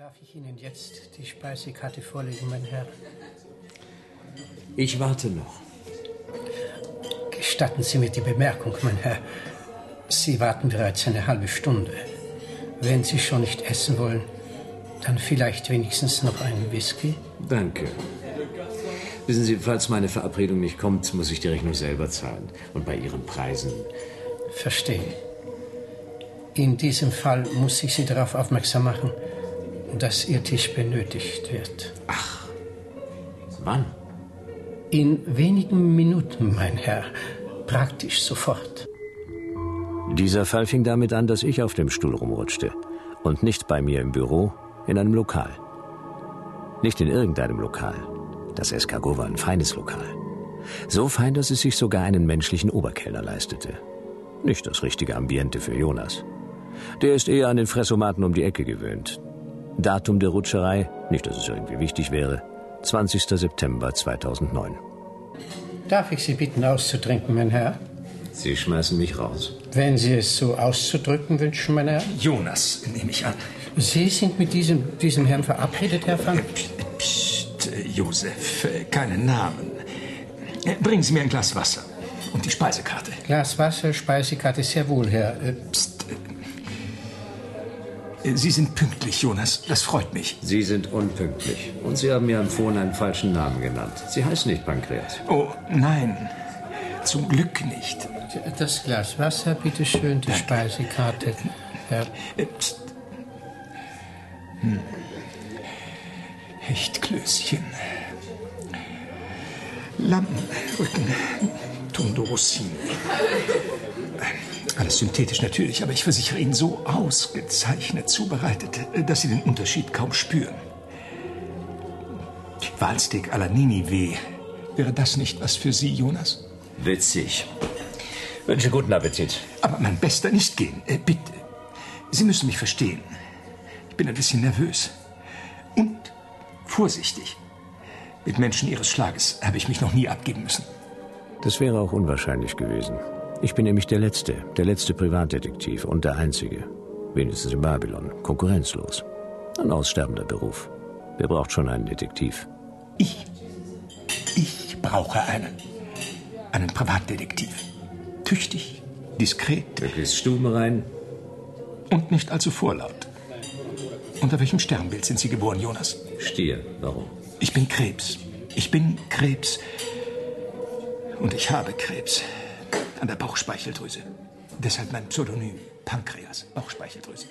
Darf ich Ihnen jetzt die Speisekarte vorlegen, mein Herr? Ich warte noch. Gestatten Sie mir die Bemerkung, mein Herr. Sie warten bereits eine halbe Stunde. Wenn Sie schon nicht essen wollen, dann vielleicht wenigstens noch einen Whisky? Danke. Wissen Sie, falls meine Verabredung nicht kommt, muss ich die Rechnung selber zahlen. Und bei Ihren Preisen. Verstehe. In diesem Fall muss ich Sie darauf aufmerksam machen, dass Ihr Tisch benötigt wird. Ach, wann? In wenigen Minuten, mein Herr. Praktisch sofort. Dieser Fall fing damit an, dass ich auf dem Stuhl rumrutschte. Und nicht bei mir im Büro, in einem Lokal. Nicht in irgendeinem Lokal. Das Escargot war ein feines Lokal. So fein, dass es sich sogar einen menschlichen Oberkellner leistete. Nicht das richtige Ambiente für Jonas. Der ist eher an den Fressomaten um die Ecke gewöhnt. Datum der Rutscherei, nicht dass es irgendwie wichtig wäre, 20. September 2009. Darf ich Sie bitten, auszutrinken, mein Herr? Sie schmeißen mich raus. Wenn Sie es so auszudrücken wünschen, mein Herr. Jonas, nehme ich an. Sie sind mit diesem, diesem Herrn verabredet, Herr van... Psst, Josef, keinen Namen. Bringen Sie mir ein Glas Wasser und die Speisekarte. Glas Wasser, Speisekarte, sehr wohl, Herr. Äh, Psst. Sie sind pünktlich, Jonas. Das freut mich. Sie sind unpünktlich. Und Sie haben mir am Phone einen falschen Namen genannt. Sie heißen nicht Pankreas. Oh, nein. Zum Glück nicht. Das Glas Wasser, bitteschön, die Speisekarte. Herr, Äh, Psst. Hm. Hechtklößchen. Lampenrücken. Tondo Rossini. Alles synthetisch natürlich, aber ich versichere Ihnen so ausgezeichnet zubereitet, dass Sie den Unterschied kaum spüren. Walsteak alla Ninive. Wäre das nicht was für Sie, Jonas? Witzig. Wünsche guten Appetit. Aber mein Bester, nicht gehen. Äh, bitte. Sie müssen mich verstehen. Ich bin ein bisschen nervös. Und vorsichtig. Mit Menschen Ihres Schlages habe ich mich noch nie abgeben müssen. Das wäre auch unwahrscheinlich gewesen. Ich bin nämlich der Letzte, der letzte Privatdetektiv und der Einzige. Wenigstens in Babylon. Konkurrenzlos. Ein aussterbender Beruf. Wer braucht schon einen Detektiv? Ich. Ich brauche einen. Einen Privatdetektiv. Tüchtig, diskret Möglichst stubenrein. und nicht allzu vorlaut. Unter welchem Sternbild sind Sie geboren, Jonas? Stier. Warum? Ich bin Krebs. Ich bin Krebs. Und ich habe Krebs. An der Bauchspeicheldrüse. Deshalb mein Pseudonym Pankreas. Bauchspeicheldrüse.